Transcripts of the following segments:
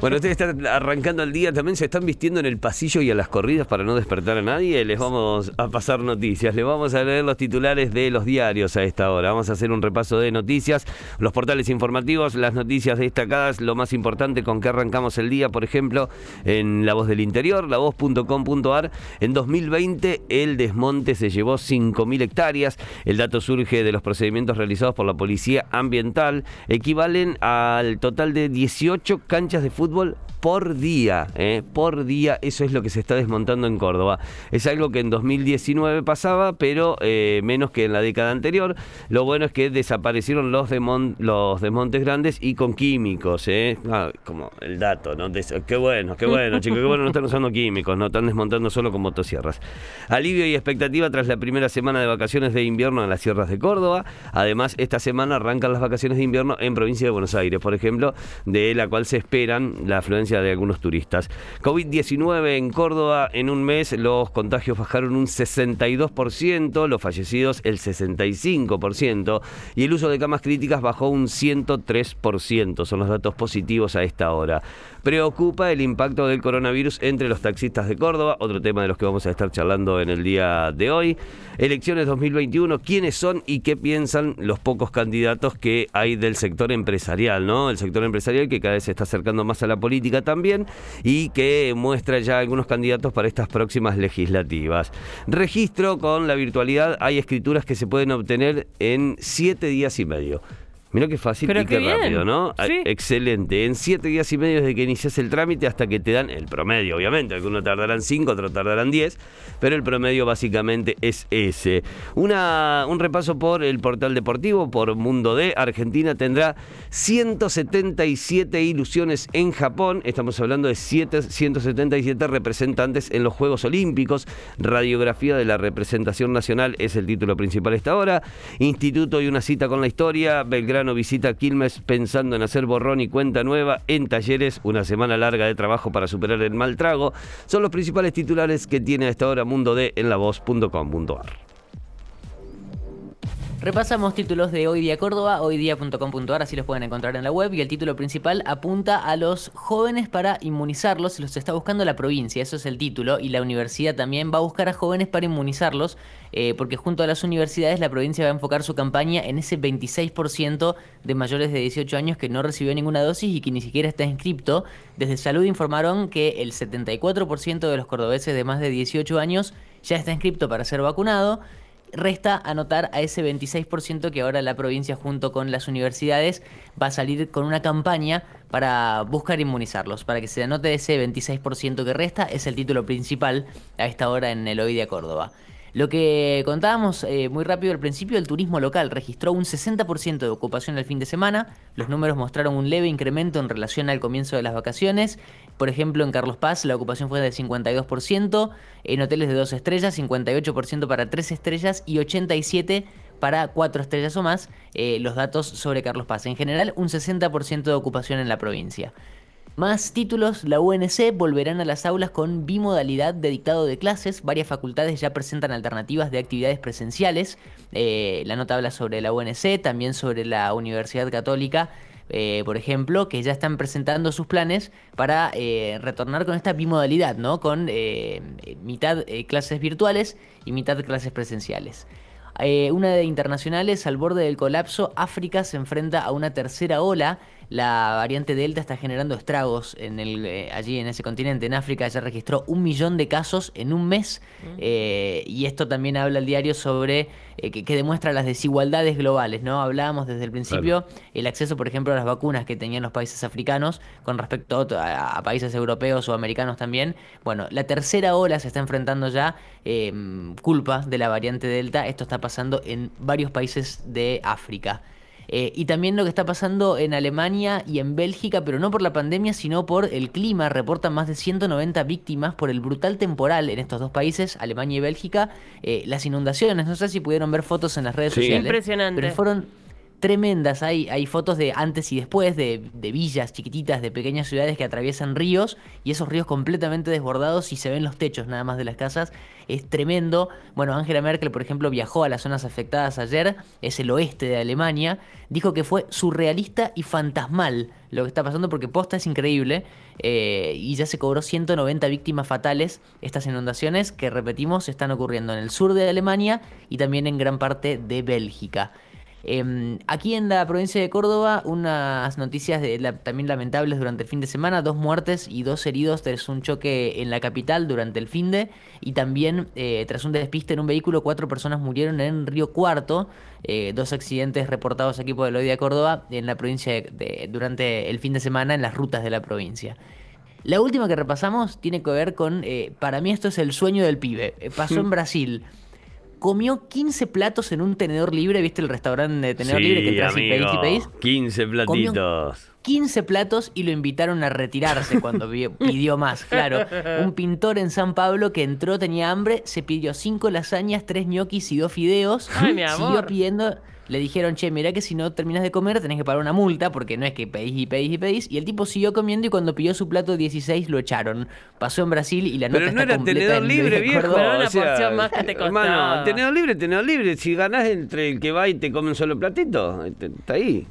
Bueno, ustedes están arrancando el día, también se están vistiendo en el pasillo y a las corridas para no despertar a nadie. Les vamos a pasar noticias, les vamos a leer los titulares de los diarios a esta hora. Vamos a hacer un repaso de noticias, los portales informativos, las noticias destacadas, lo más importante con que arrancamos el día, por ejemplo, en La Voz del Interior, lavoz.com.ar. En 2020 el desmonte se llevó 5.000 hectáreas. El dato surge de los procedimientos realizados por la Policía Ambiental, equivalen al total de 18 canchas de fútbol fútbol por día, ¿eh? por día, eso es lo que se está desmontando en Córdoba. Es algo que en 2019 pasaba, pero eh, menos que en la década anterior. Lo bueno es que desaparecieron los, los desmontes grandes y con químicos, ¿eh? ah, como el dato, ¿no? qué bueno, qué bueno, chicos, qué bueno, no están usando químicos, no están desmontando solo con motosierras. Alivio y expectativa tras la primera semana de vacaciones de invierno en las sierras de Córdoba. Además, esta semana arrancan las vacaciones de invierno en provincia de Buenos Aires, por ejemplo, de la cual se esperan la afluencia de algunos turistas. COVID-19 en Córdoba en un mes los contagios bajaron un 62%, los fallecidos el 65% y el uso de camas críticas bajó un 103%. Son los datos positivos a esta hora. Preocupa el impacto del coronavirus entre los taxistas de Córdoba, otro tema de los que vamos a estar charlando en el día de hoy. Elecciones 2021, ¿quiénes son y qué piensan los pocos candidatos que hay del sector empresarial, ¿no? El sector empresarial que cada vez se está acercando más a la política también y que muestra ya algunos candidatos para estas próximas legislativas. Registro con la virtualidad, hay escrituras que se pueden obtener en siete días y medio. Mira qué fácil y qué, rápido, ¿no? Ah, excelente. En siete días y medio desde que inicias el trámite hasta que te dan el promedio, obviamente. Algunos tardarán cinco, otros tardarán diez, pero el promedio básicamente es ese. Una, un repaso por el portal deportivo, por Mundo D. Argentina tendrá 177 ilusiones en Japón. Estamos hablando de 177 representantes en los Juegos Olímpicos. Radiografía de la representación nacional es el título principal esta hora. Instituto y una cita con la historia. Belgrano visita Quilmes pensando en hacer borrón y cuenta nueva en talleres, una semana larga de trabajo para superar el mal trago. Son los principales titulares que tiene a esta hora Mundo D en la voz.com.ar. Repasamos títulos de Hoy Día Córdoba, hoydía.com.ar, así los pueden encontrar en la web. Y el título principal apunta a los jóvenes para inmunizarlos. Los está buscando la provincia, eso es el título. Y la universidad también va a buscar a jóvenes para inmunizarlos, eh, porque junto a las universidades la provincia va a enfocar su campaña en ese 26% de mayores de 18 años que no recibió ninguna dosis y que ni siquiera está inscripto. Desde Salud informaron que el 74% de los cordobeses de más de 18 años ya está inscrito para ser vacunado resta anotar a ese 26% que ahora la provincia junto con las universidades va a salir con una campaña para buscar inmunizarlos, para que se anote ese 26% que resta, es el título principal a esta hora en el Hoy de Córdoba. Lo que contábamos eh, muy rápido al principio, el turismo local registró un 60% de ocupación el fin de semana. Los números mostraron un leve incremento en relación al comienzo de las vacaciones. Por ejemplo, en Carlos Paz la ocupación fue del 52%, en hoteles de 2 estrellas, 58% para 3 estrellas y 87% para 4 estrellas o más. Eh, los datos sobre Carlos Paz. En general, un 60% de ocupación en la provincia. Más títulos, la UNC volverán a las aulas con bimodalidad de dictado de clases. Varias facultades ya presentan alternativas de actividades presenciales. Eh, la nota habla sobre la UNC, también sobre la Universidad Católica. Eh, por ejemplo, que ya están presentando sus planes para eh, retornar con esta bimodalidad, ¿no? Con mitad clases virtuales y mitad clases presenciales. una de internacionales, al borde del colapso, África se enfrenta a una tercera ola la variante Delta está generando estragos en el, eh, allí en ese continente. En África ya registró un millón de casos en un mes mm. eh, y esto también habla el diario sobre eh, que, demuestra las desigualdades globales. ¿no? Hablábamos desde el principio el acceso, por ejemplo, a las vacunas que tenían los países africanos con respecto a, a, países europeos o americanos también. Bueno, la tercera ola se está enfrentando ya culpa de la variante Delta. Esto está pasando en varios países de África. Eh, y también lo que está pasando en Alemania y en Bélgica, pero no por la pandemia, sino por el clima. Reportan más de 190 víctimas por el brutal temporal en estos dos países, Alemania y Bélgica. Eh, las inundaciones, no sé si pudieron ver fotos en las redes sociales. Impresionante. Pero fueron tremendas. Hay, hay fotos de antes y después, de, de villas chiquititas, de pequeñas ciudades que atraviesan ríos y esos ríos completamente desbordados y se ven los techos nada más de las casas. Es tremendo. Bueno, Angela Merkel, por ejemplo, viajó a las zonas afectadas ayer, es el oeste de Alemania. Dijo que fue surrealista y fantasmal lo que está pasando porque posta es increíble eh, y ya se cobró 190 víctimas fatales estas inundaciones que repetimos están ocurriendo en el sur de Alemania y también en gran parte de Bélgica. Em, aquí en la provincia de Córdoba, unas noticias de, también lamentables durante el fin de semana, dos muertes y dos heridos tras un choque en la capital durante el fin de, y también eh, tras un despiste en un vehículo, cuatro personas murieron en Río Cuarto, eh, dos accidentes reportados aquí por el de Córdoba en la provincia de, durante el fin de semana en las rutas de la provincia. La última que repasamos tiene que ver con, eh, para mí esto es el sueño del pibe, pasó en Brasil comió 15 platos en un tenedor libre, ¿viste el restaurante de tenedor libre que entras y pedís y pedís? 15 platitos. 15 platos y lo invitaron a retirarse cuando pidió más, claro. Un pintor en San Pablo que entró, tenía hambre, se pidió 5 lasañas, 3 ñoquis y 2 fideos. Ay, mi amor. Siguió pidiendo le dijeron, che, mirá que si no terminas de comer tenés que pagar una multa, porque no es que pedís y pedís y pedís. Y el tipo siguió comiendo y cuando pidió su plato 16 lo echaron. Pasó en Brasil y la nota Pero no está era tenedor libre, viejo. Pero una porción más que te costaba. Hermano, tenedor libre, tenedor libre. Si ganás entre el que va y te come un solo platito, está ahí.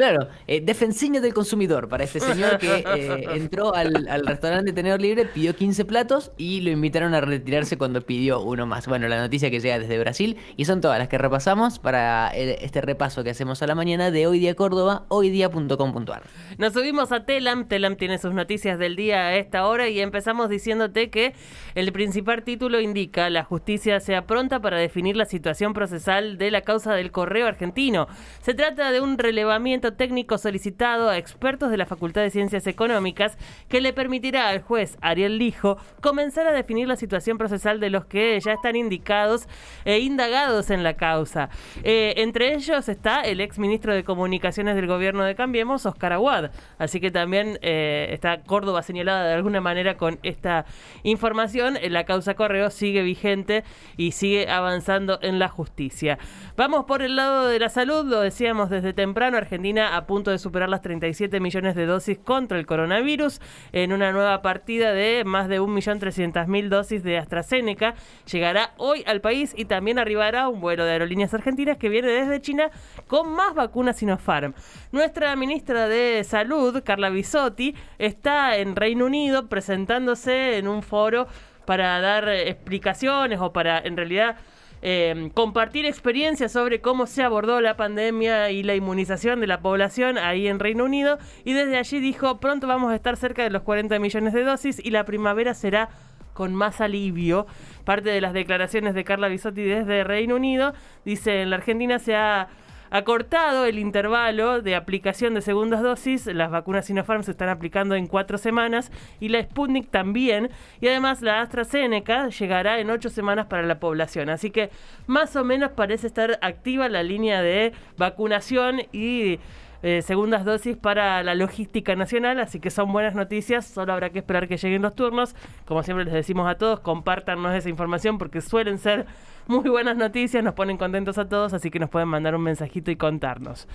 Claro, eh, del consumidor para este señor que eh, entró al, al, restaurante Tenedor Libre, pidió 15 platos y lo invitaron a retirarse cuando pidió uno más. Bueno, la noticia que llega desde Brasil y son todas las que repasamos para este repaso que hacemos a la mañana de Hoy Día Córdoba, hoydía.com.ar. Nos subimos a Telam, Telam tiene sus noticias del día a esta hora y empezamos diciéndote que el principal título indica la justicia sea pronta para definir la situación procesal de la causa del correo argentino. Se trata de un relevamiento técnico solicitado a expertos de la Facultad de Ciencias Económicas que le permitirá al juez Ariel Lijo comenzar a definir la situación procesal de los que ya están indicados e indagados en la causa. Eh, entre ellos está el ex ministro de Comunicaciones del gobierno de Cambiemos, Oscar Aguad. Así que también eh, está Córdoba señalada de alguna manera con esta información. La causa Correo sigue vigente y sigue avanzando en la justicia. Vamos por el lado de la salud, lo decíamos desde temprano, Argentina a punto de superar las 37 millones de dosis contra el coronavirus en una nueva partida de más de 1.300.000 dosis de AstraZeneca. Llegará hoy al país y también arribará un vuelo de aerolíneas argentinas que viene desde China con más vacunas Sinopharm. Nuestra ministra de Salud, Carla Bisotti, está en Reino Unido presentándose en un foro para dar explicaciones o para en realidad eh, compartir experiencias sobre cómo se abordó la pandemia y la inmunización de la población ahí en Reino Unido. Y desde allí dijo, pronto vamos a estar cerca de los 40 millones de dosis y la primavera será con más alivio. Parte de las declaraciones de Carla Bisotti desde Reino Unido dice, en la Argentina se ha acortado el intervalo de aplicación de segundas dosis. Las vacunas Sinopharm se están aplicando en cuatro semanas y la Sputnik también. Y además la AstraZeneca llegará en ocho semanas para la población. Así que más o menos parece estar activa la línea de vacunación y eh, segundas dosis para la logística nacional, así que son buenas noticias, solo habrá que esperar que lleguen los turnos. Como siempre les decimos a todos, compártanos esa información porque suelen ser muy buenas noticias, nos ponen contentos a todos, así que nos pueden mandar un mensajito y contarnos.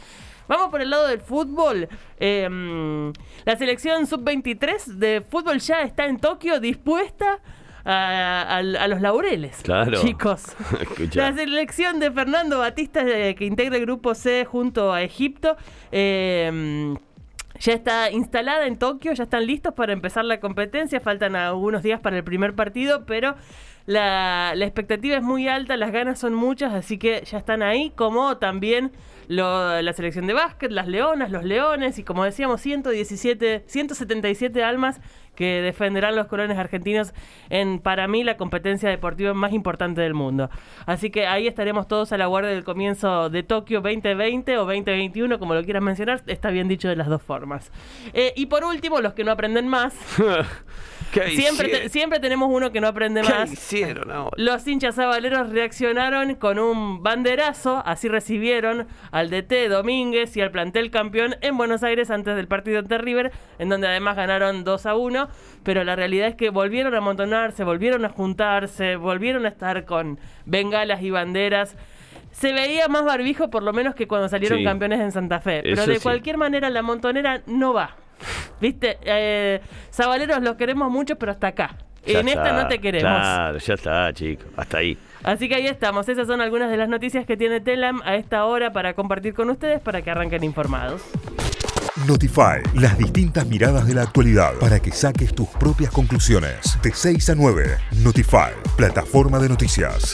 Vamos por el lado del fútbol. Em, la selección sub-23 de fútbol ya está en Tokio dispuesta a, los laureles. Claro. Chicos. la selección de Fernando Batista, eh, que integra el grupo C junto a Egipto. Em, ya está instalada en Tokio, ya están listos para empezar la competencia. Faltan algunos días para el primer partido, pero la, la expectativa es muy alta, las ganas son muchas, así que ya están ahí, como también la selección de básquet, las leonas, los leones y como decíamos 117, 177 almas que defenderán los colones argentinos en para mí la competencia deportiva más importante del mundo. Así que ahí estaremos todos a la guardia del comienzo de Tokio 2020 o 2021, como lo quieras mencionar, está bien dicho de las dos formas. Eh, y por último, los que no aprenden más. siempre, siempre tenemos uno que no aprende más. hicieron Los hinchas sabaleros reaccionaron con un banderazo, así recibieron al DT Domínguez y al plantel campeón en Buenos Aires antes del partido ante River, en donde además ganaron 2 a 1, pero la realidad es que volvieron a amontonarse, volvieron a juntarse, volvieron a estar con bengalas y banderas se veía más barbijo por lo menos que cuando salieron Sí. campeones en Santa Fe. Pero de sí. cualquier manera la montonera no va. ¿Viste? Eh, Zabaleros los queremos mucho, pero hasta acá. Ya en esta no te queremos. Claro, ya está, chicos. Hasta ahí. Así que ahí estamos. Esas son algunas de las noticias que tiene Telam a esta hora para compartir con ustedes para que arranquen informados. Notify, las distintas miradas de la actualidad para que saques tus propias conclusiones. De 6 a 9, Notify, plataforma de noticias.